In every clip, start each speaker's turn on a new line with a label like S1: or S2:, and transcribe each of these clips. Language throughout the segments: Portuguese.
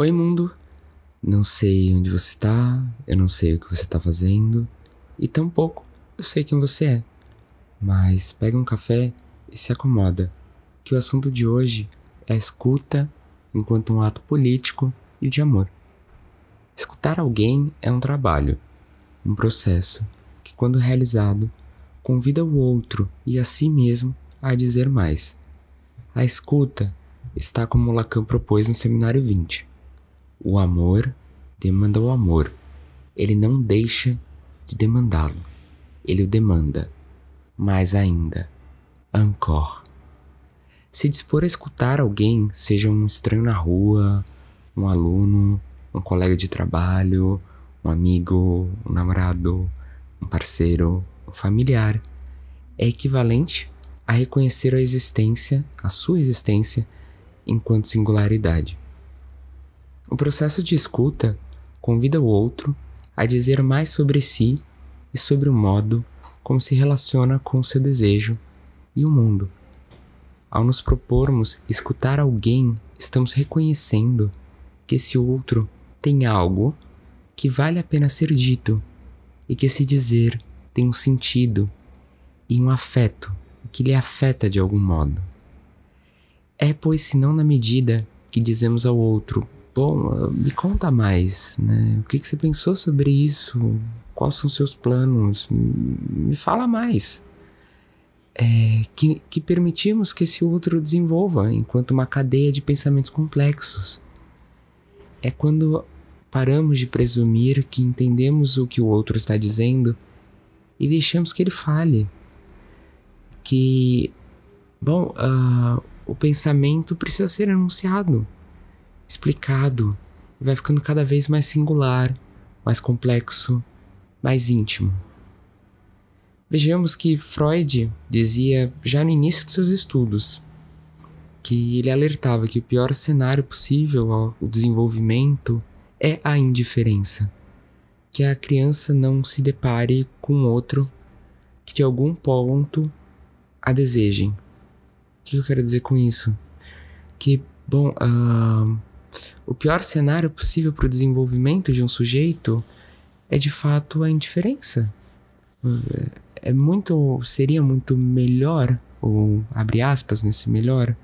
S1: Oi, mundo. Não sei onde você tá, eu não sei o que você tá fazendo, e tampouco eu sei quem você é. Mas pega um café e se acomoda, que o assunto de hoje é a escuta enquanto um ato político e de amor. Escutar alguém é um trabalho, um processo que, quando realizado, convida o outro e a si mesmo a dizer mais. A escuta está como Lacan propôs no Seminário 20 o amor demanda o amor. Ele não deixa de demandá-lo. Ele o demanda. Mais ainda, ancor. Se dispor a escutar alguém, seja um estranho na rua, um aluno, um colega de trabalho, um amigo, um namorado, um parceiro, um familiar, é equivalente a reconhecer a existência, a sua existência, enquanto singularidade. O processo de escuta convida o outro a dizer mais sobre si e sobre o modo como se relaciona com o seu desejo e o mundo. Ao nos propormos escutar alguém, estamos reconhecendo que esse outro tem algo que vale a pena ser dito e que esse dizer tem um sentido e um afeto que lhe afeta de algum modo. É, pois, senão na medida que dizemos ao outro Bom, me conta mais, né? O que, que você pensou sobre isso? Quais são seus planos? Me fala mais. É, que, que permitimos que esse outro desenvolva enquanto uma cadeia de pensamentos complexos. É quando paramos de presumir que entendemos o que o outro está dizendo e deixamos que ele fale. Que, bom, uh, o pensamento precisa ser anunciado explicado e vai ficando cada vez mais singular, mais complexo, mais íntimo. Vejamos que Freud dizia já no início de seus estudos que ele alertava que o pior cenário possível ao desenvolvimento é a indiferença, que a criança não se depare com outro que de algum ponto a desejem. O que eu quero dizer com isso? Que, bom, uh, o pior cenário possível para o desenvolvimento de um sujeito é de fato a indiferença. É muito, seria muito melhor, ou abre aspas nesse melhor,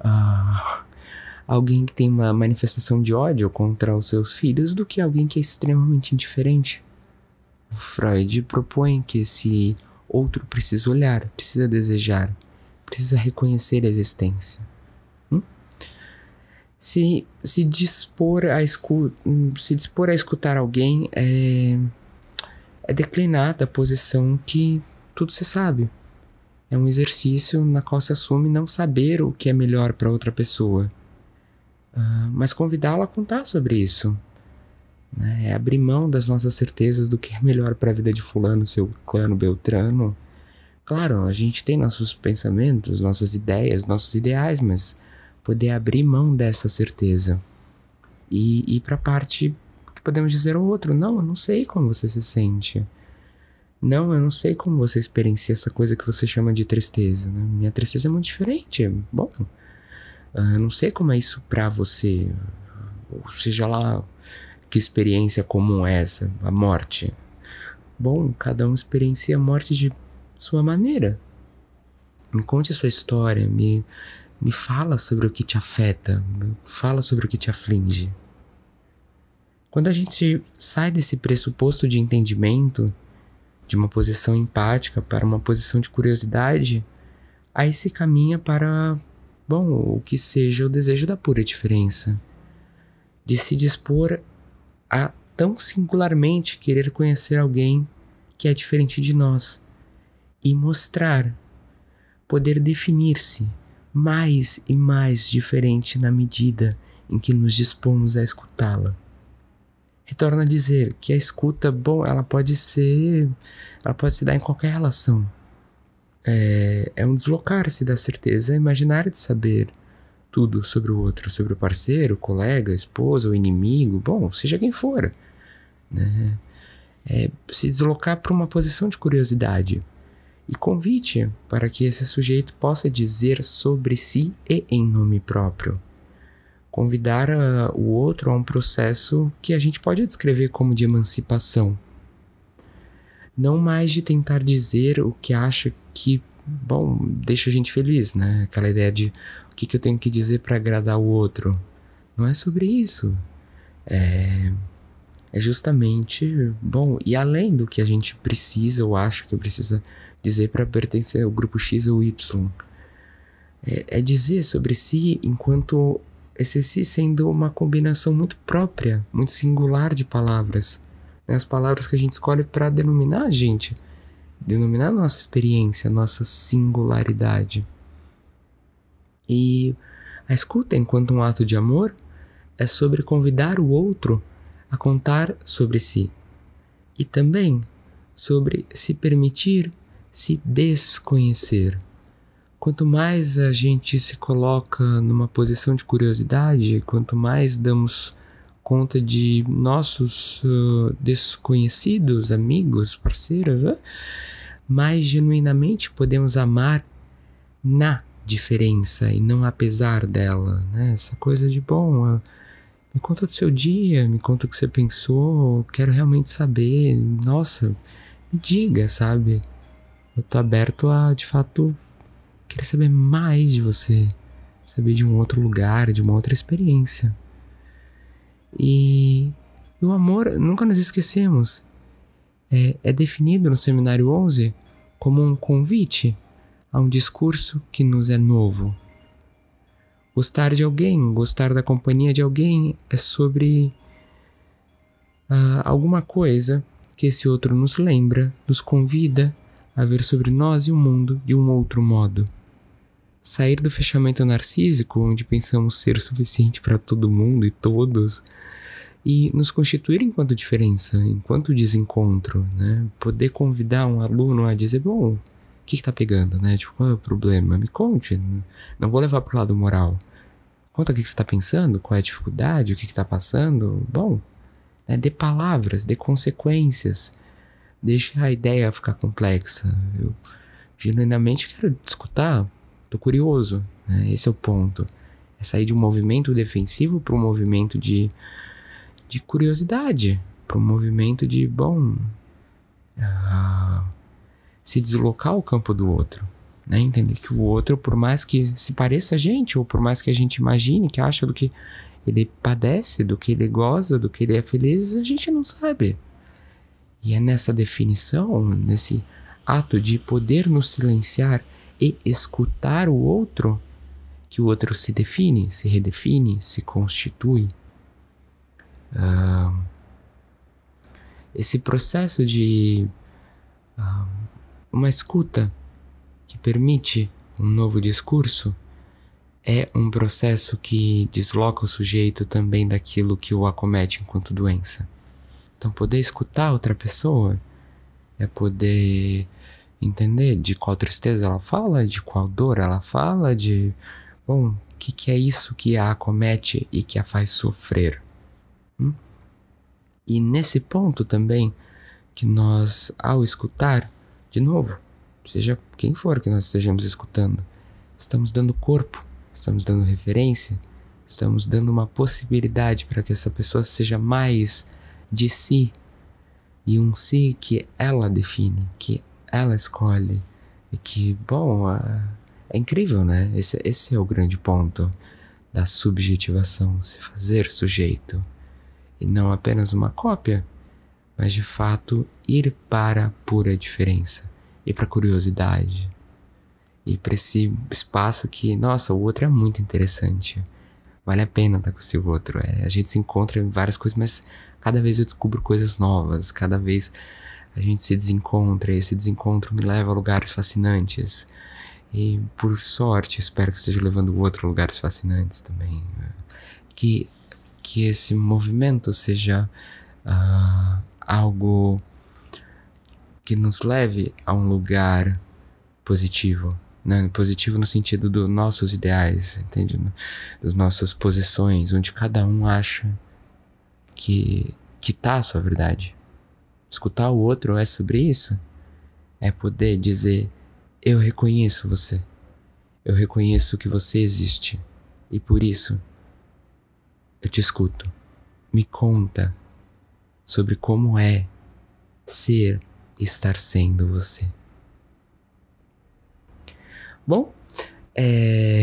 S1: uh, alguém que tem uma manifestação de ódio contra os seus filhos do que alguém que é extremamente indiferente. Freud propõe que esse outro precisa olhar, precisa desejar, precisa reconhecer a existência se, se dispor a escu se dispor a escutar alguém é, é declinar da posição que tudo se sabe. É um exercício na qual se assume não saber o que é melhor para outra pessoa, uh, mas convidá-la a contar sobre isso. Né? É abrir mão das nossas certezas do que é melhor para a vida de Fulano, seu clano Beltrano. Claro, a gente tem nossos pensamentos, nossas ideias, nossos ideais, mas poder abrir mão dessa certeza e ir para a parte que podemos dizer ao outro: não, eu não sei como você se sente. Não, eu não sei como você experiencia essa coisa que você chama de tristeza. Né? Minha tristeza é muito diferente. Bom, ah, eu não sei como é isso para você. Ou seja lá que experiência comum é essa, a morte. Bom, cada um experiencia a morte de sua maneira. Me conte a sua história, me me fala sobre o que te afeta, fala sobre o que te aflige. Quando a gente sai desse pressuposto de entendimento, de uma posição empática para uma posição de curiosidade, aí se caminha para, bom, o que seja o desejo da pura diferença, de se dispor a tão singularmente querer conhecer alguém que é diferente de nós e mostrar, poder definir-se mais e mais diferente na medida em que nos dispomos a escutá-la. Retorno a dizer que a escuta, bom, ela pode ser, ela pode se dar em qualquer relação. É, é um deslocar-se da certeza imaginária de saber tudo sobre o outro, sobre o parceiro, o colega, a esposa, o inimigo, bom, seja quem for. Né? É se deslocar para uma posição de curiosidade e convite para que esse sujeito possa dizer sobre si e em nome próprio. convidar a, o outro a um processo que a gente pode descrever como de emancipação. Não mais de tentar dizer o que acha que, bom, deixa a gente feliz, né? Aquela ideia de o que, que eu tenho que dizer para agradar o outro. Não é sobre isso. É, é justamente, bom, e além do que a gente precisa ou acha que precisa dizer para pertencer ao grupo X ou Y. É, é dizer sobre si enquanto esse si sendo uma combinação muito própria, muito singular de palavras. Né? As palavras que a gente escolhe para denominar a gente, denominar a nossa experiência, a nossa singularidade. E a escuta, enquanto um ato de amor, é sobre convidar o outro a contar sobre si e também sobre se permitir se desconhecer. Quanto mais a gente se coloca numa posição de curiosidade, quanto mais damos conta de nossos uh, desconhecidos, amigos, parceiros, uh, mais genuinamente podemos amar na diferença e não apesar dela, né? Essa coisa de bom, uh, me conta do seu dia, me conta o que você pensou, quero realmente saber. Nossa, me diga, sabe? Eu tô aberto a, de fato, querer saber mais de você, saber de um outro lugar, de uma outra experiência. E, e o amor, nunca nos esquecemos, é, é definido no Seminário 11 como um convite a um discurso que nos é novo. Gostar de alguém, gostar da companhia de alguém é sobre uh, alguma coisa que esse outro nos lembra, nos convida a ver sobre nós e o mundo de um outro modo. Sair do fechamento narcísico, onde pensamos ser suficiente para todo mundo e todos, e nos constituir enquanto diferença, enquanto desencontro, né? Poder convidar um aluno a dizer, bom, o que está pegando, né? Tipo, qual é o problema? Me conte. Não vou levar para o lado moral. Conta o que, você está pensando, qual é a dificuldade, o que está passando. Bom, né? dê palavras, dê consequências deixa a ideia ficar complexa. Eu genuinamente quero escutar, tô curioso. Né? Esse é o ponto. É sair de um movimento defensivo para um movimento de, de curiosidade, para um movimento de, bom, uh, se deslocar ao campo do outro. Né? Entender que o outro, por mais que se pareça a gente, ou por mais que a gente imagine, que acha do que ele padece, do que ele goza, do que ele é feliz, a gente não sabe. E é nessa definição, nesse ato de poder nos silenciar e escutar o outro, que o outro se define, se redefine, se constitui. Uh, esse processo de uh, uma escuta que permite um novo discurso é um processo que desloca o sujeito também daquilo que o acomete enquanto doença. Então, poder escutar outra pessoa é poder entender de qual tristeza ela fala, de qual dor ela fala, de, bom, o que, que é isso que a acomete e que a faz sofrer. Hum? E nesse ponto também, que nós, ao escutar, de novo, seja quem for que nós estejamos escutando, estamos dando corpo, estamos dando referência, estamos dando uma possibilidade para que essa pessoa seja mais de si e um si que ela define, que ela escolhe e que, bom, é incrível, né? Esse, esse é o grande ponto da subjetivação, se fazer sujeito e não apenas uma cópia, mas de fato ir para a pura diferença e para a curiosidade e para esse espaço que, nossa, o outro é muito interessante. Vale a pena estar com esse outro. É, a gente se encontra em várias coisas, mas cada vez eu descubro coisas novas, cada vez a gente se desencontra, e esse desencontro me leva a lugares fascinantes. E por sorte, espero que esteja levando o outro lugares fascinantes também. Que, que esse movimento seja uh, algo que nos leve a um lugar positivo. Né? Positivo no sentido dos nossos ideais, entende? Das nossas posições, onde cada um acha que que tá a sua verdade. Escutar o outro é sobre isso. É poder dizer: eu reconheço você. Eu reconheço que você existe. E por isso Eu te escuto. Me conta sobre como é ser e estar sendo você. Bom, é.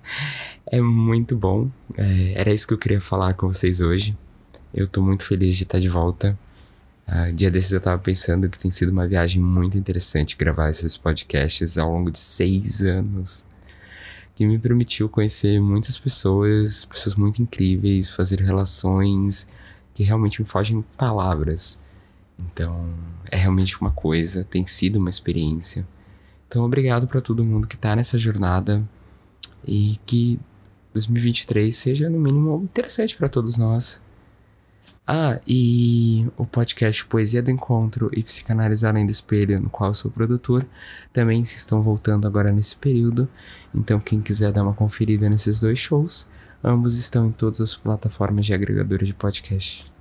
S1: é muito bom. É, era isso que eu queria falar com vocês hoje. Eu tô muito feliz de estar de volta. Uh, dia desses eu tava pensando que tem sido uma viagem muito interessante gravar esses podcasts ao longo de seis anos. Que me permitiu conhecer muitas pessoas, pessoas muito incríveis, fazer relações que realmente me fogem palavras. Então, é realmente uma coisa, tem sido uma experiência. Então, obrigado para todo mundo que tá nessa jornada e que 2023 seja no mínimo interessante para todos nós. Ah, e o podcast Poesia do Encontro e Psicanálise Além do Espelho, no qual eu sou produtor, também estão voltando agora nesse período. Então, quem quiser dar uma conferida nesses dois shows, ambos estão em todas as plataformas de agregadores de podcast.